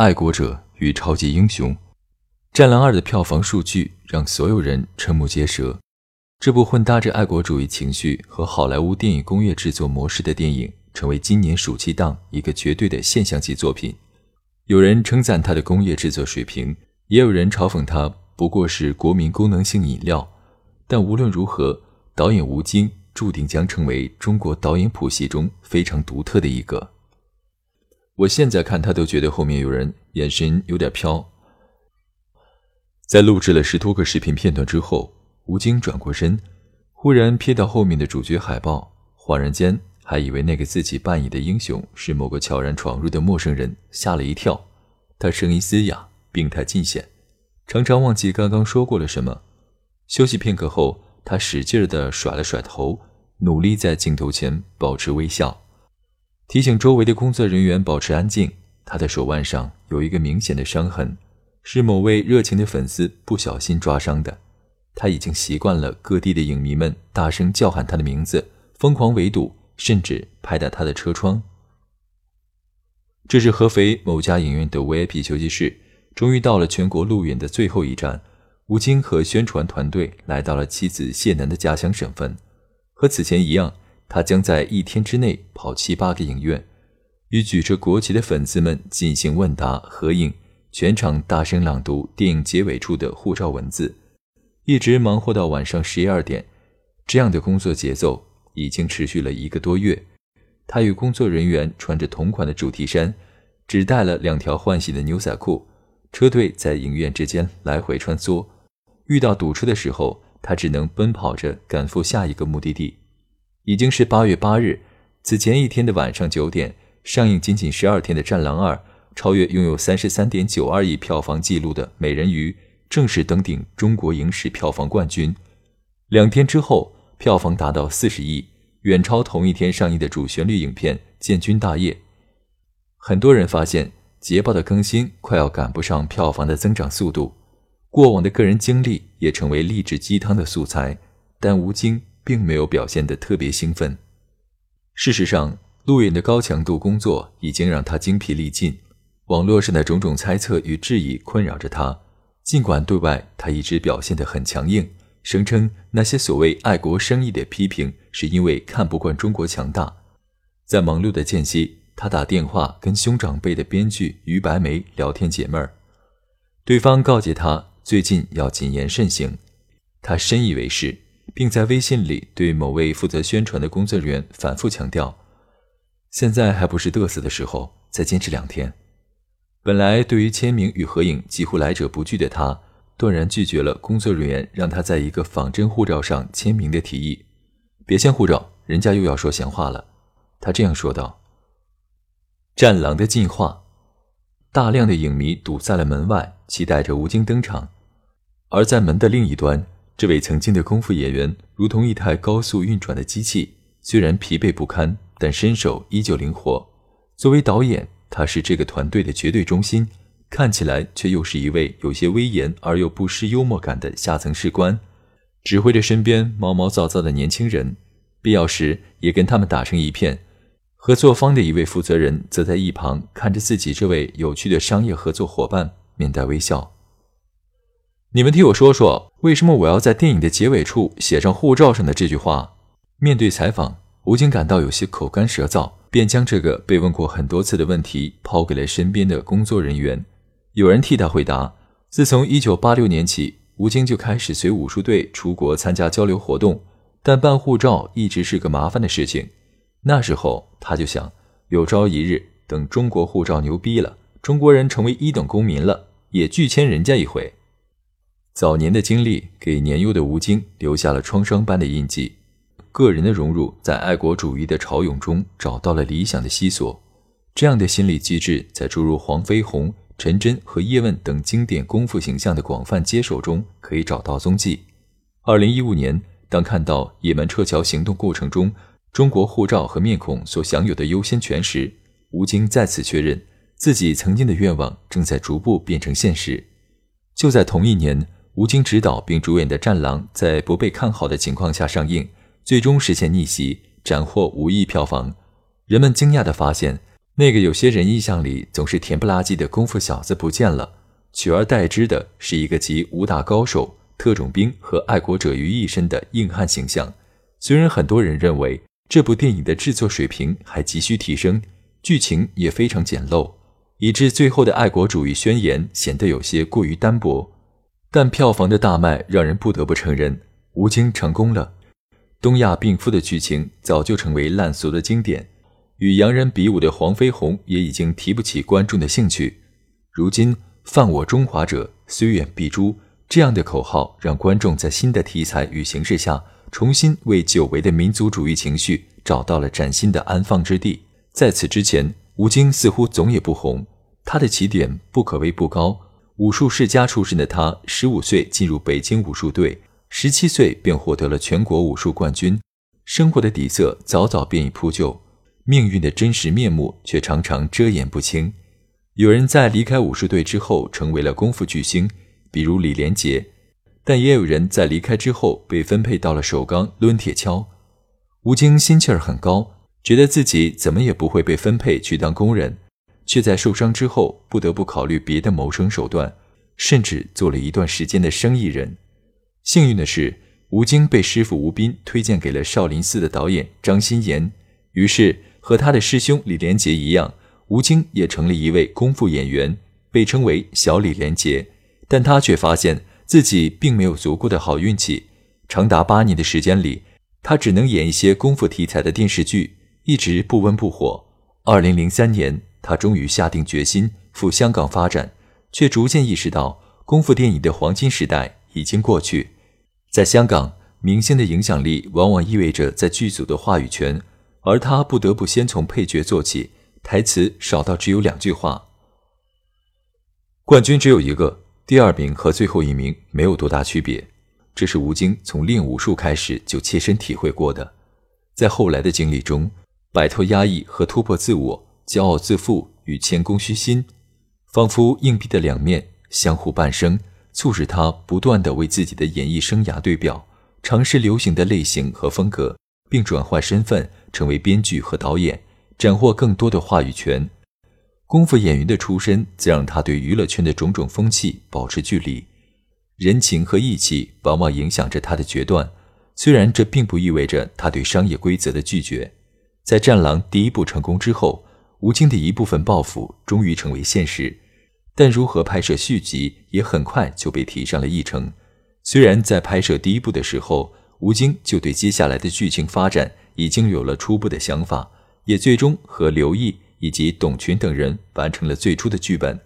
爱国者与超级英雄，《战狼二》的票房数据让所有人瞠目结舌。这部混搭着爱国主义情绪和好莱坞电影工业制作模式的电影，成为今年暑期档一个绝对的现象级作品。有人称赞它的工业制作水平，也有人嘲讽它不过是国民功能性饮料。但无论如何，导演吴京。注定将成为中国导演谱系中非常独特的一个。我现在看他都觉得后面有人眼神有点飘。在录制了十多个视频片段之后，吴京转过身，忽然瞥到后面的主角海报，恍然间还以为那个自己扮演的英雄是某个悄然闯入的陌生人，吓了一跳。他声音嘶哑，病态尽显，常常忘记刚刚说过了什么。休息片刻后，他使劲地甩了甩头。努力在镜头前保持微笑，提醒周围的工作人员保持安静。他的手腕上有一个明显的伤痕，是某位热情的粉丝不小心抓伤的。他已经习惯了各地的影迷们大声叫喊他的名字，疯狂围堵，甚至拍打他的车窗。这是合肥某家影院的 VIP 休息室，终于到了全国路演的最后一站。吴京和宣传团队来到了妻子谢楠的家乡省份。和此前一样，他将在一天之内跑七八个影院，与举着国旗的粉丝们进行问答、合影，全场大声朗读电影结尾处的护照文字，一直忙活到晚上十一二点。这样的工作节奏已经持续了一个多月。他与工作人员穿着同款的主题衫，只带了两条换洗的牛仔裤。车队在影院之间来回穿梭，遇到堵车的时候。他只能奔跑着赶赴下一个目的地。已经是八月八日，此前一天的晚上九点，上映仅仅十二天的《战狼二》超越拥有三十三点九二亿票房纪录的《美人鱼》，正式登顶中国影史票房冠军。两天之后，票房达到四十亿，远超同一天上映的主旋律影片《建军大业》。很多人发现，《捷报》的更新快要赶不上票房的增长速度。过往的个人经历也成为励志鸡汤的素材，但吴京并没有表现得特别兴奋。事实上，路演的高强度工作已经让他精疲力尽。网络上的种种猜测与质疑困扰着他，尽管对外他一直表现得很强硬，声称那些所谓爱国生意的批评是因为看不惯中国强大。在忙碌的间隙，他打电话跟兄长辈的编剧于白梅聊天解闷儿，对方告诫他。最近要谨言慎行，他深以为是，并在微信里对某位负责宣传的工作人员反复强调：“现在还不是嘚瑟的时候，再坚持两天。”本来对于签名与合影几乎来者不拒的他，断然拒绝了工作人员让他在一个仿真护照上签名的提议。“别签护照，人家又要说闲话了。”他这样说道。战狼的进化，大量的影迷堵在了门外，期待着吴京登场。而在门的另一端，这位曾经的功夫演员如同一台高速运转的机器，虽然疲惫不堪，但身手依旧灵活。作为导演，他是这个团队的绝对中心，看起来却又是一位有些威严而又不失幽默感的下层士官，指挥着身边毛毛躁躁的年轻人，必要时也跟他们打成一片。合作方的一位负责人则在一旁看着自己这位有趣的商业合作伙伴，面带微笑。你们替我说说，为什么我要在电影的结尾处写上护照上的这句话？面对采访，吴京感到有些口干舌燥，便将这个被问过很多次的问题抛给了身边的工作人员。有人替他回答：自从1986年起，吴京就开始随武术队出国参加交流活动，但办护照一直是个麻烦的事情。那时候他就想，有朝一日等中国护照牛逼了，中国人成为一等公民了，也拒签人家一回。早年的经历给年幼的吴京留下了创伤般的印记，个人的融入在爱国主义的潮涌中找到了理想的栖所。这样的心理机制在诸如黄飞鸿、陈真和叶问等经典功夫形象的广泛接手中可以找到踪迹。二零一五年，当看到也门撤侨行动过程中中国护照和面孔所享有的优先权时，吴京再次确认自己曾经的愿望正在逐步变成现实。就在同一年，吴京执导并主演的《战狼》在不被看好的情况下上映，最终实现逆袭，斩获五亿票房。人们惊讶地发现，那个有些人印象里总是甜不拉几的功夫小子不见了，取而代之的是一个集武打高手。特种兵和爱国者于一身的硬汉形象，虽然很多人认为这部电影的制作水平还急需提升，剧情也非常简陋，以致最后的爱国主义宣言显得有些过于单薄，但票房的大卖让人不得不承认吴京成功了。东亚病夫的剧情早就成为烂俗的经典，与洋人比武的黄飞鸿也已经提不起观众的兴趣。如今犯我中华者，虽远必诛。这样的口号让观众在新的题材与形式下，重新为久违的民族主义情绪找到了崭新的安放之地。在此之前，吴京似乎总也不红，他的起点不可谓不高。武术世家出身的他，十五岁进入北京武术队，十七岁便获得了全国武术冠军。生活的底色早早便已铺就，命运的真实面目却常常遮掩不清。有人在离开武术队之后，成为了功夫巨星。比如李连杰，但也有人在离开之后被分配到了首钢抡铁锹。吴京心气儿很高，觉得自己怎么也不会被分配去当工人，却在受伤之后不得不考虑别的谋生手段，甚至做了一段时间的生意人。幸运的是，吴京被师傅吴斌推荐给了少林寺的导演张鑫炎，于是和他的师兄李连杰一样，吴京也成了一位功夫演员，被称为小李连杰。但他却发现自己并没有足够的好运气。长达八年的时间里，他只能演一些功夫题材的电视剧，一直不温不火。二零零三年，他终于下定决心赴香港发展，却逐渐意识到功夫电影的黄金时代已经过去。在香港，明星的影响力往往意味着在剧组的话语权，而他不得不先从配角做起，台词少到只有两句话。冠军只有一个。第二名和最后一名没有多大区别，这是吴京从练武术开始就切身体会过的。在后来的经历中，摆脱压抑和突破自我，骄傲自负与谦恭虚心，仿佛硬币的两面相互伴生，促使他不断地为自己的演艺生涯对表，尝试流行的类型和风格，并转换身份成为编剧和导演，斩获更多的话语权。功夫演员的出身，则让他对娱乐圈的种种风气保持距离。人情和义气往往影响着他的决断，虽然这并不意味着他对商业规则的拒绝。在《战狼》第一部成功之后，吴京的一部分抱负终于成为现实，但如何拍摄续集也很快就被提上了议程。虽然在拍摄第一部的时候，吴京就对接下来的剧情发展已经有了初步的想法，也最终和刘毅。以及董群等人完成了最初的剧本，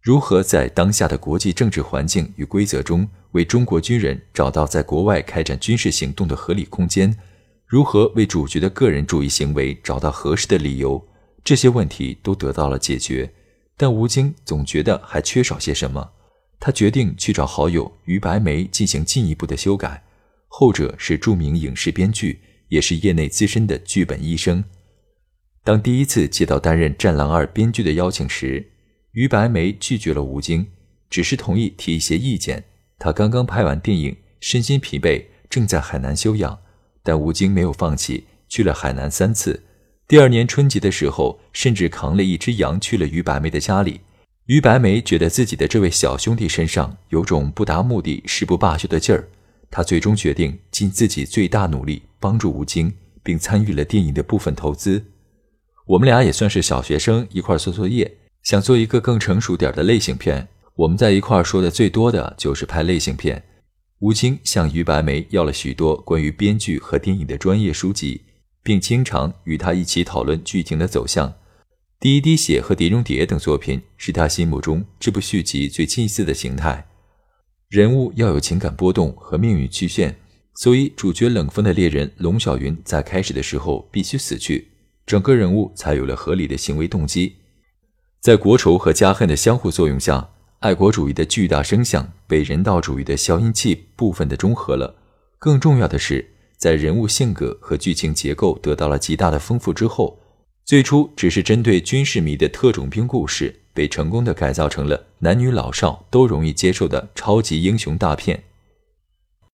如何在当下的国际政治环境与规则中为中国军人找到在国外开展军事行动的合理空间？如何为主角的个人主义行为找到合适的理由？这些问题都得到了解决，但吴京总觉得还缺少些什么。他决定去找好友于白眉进行进一步的修改，后者是著名影视编剧，也是业内资深的剧本医生。当第一次接到担任《战狼二》编剧的邀请时，于白眉拒绝了吴京，只是同意提一些意见。他刚刚拍完电影，身心疲惫，正在海南休养。但吴京没有放弃，去了海南三次。第二年春节的时候，甚至扛了一只羊去了于白眉的家里。于白眉觉得自己的这位小兄弟身上有种不达目的誓不罢休的劲儿，他最终决定尽自己最大努力帮助吴京，并参与了电影的部分投资。我们俩也算是小学生，一块做作业，想做一个更成熟点的类型片。我们在一块说的最多的就是拍类型片。吴京向于白眉要了许多关于编剧和电影的专业书籍，并经常与他一起讨论剧情的走向。《第一滴血》和《碟中谍》等作品是他心目中这部续集最近似的形态。人物要有情感波动和命运曲线，所以主角冷锋的猎人龙小云在开始的时候必须死去。整个人物才有了合理的行为动机。在国仇和家恨的相互作用下，爱国主义的巨大声响被人道主义的消音器部分的中和了。更重要的是，在人物性格和剧情结构得到了极大的丰富之后，最初只是针对军事迷的特种兵故事，被成功的改造成了男女老少都容易接受的超级英雄大片。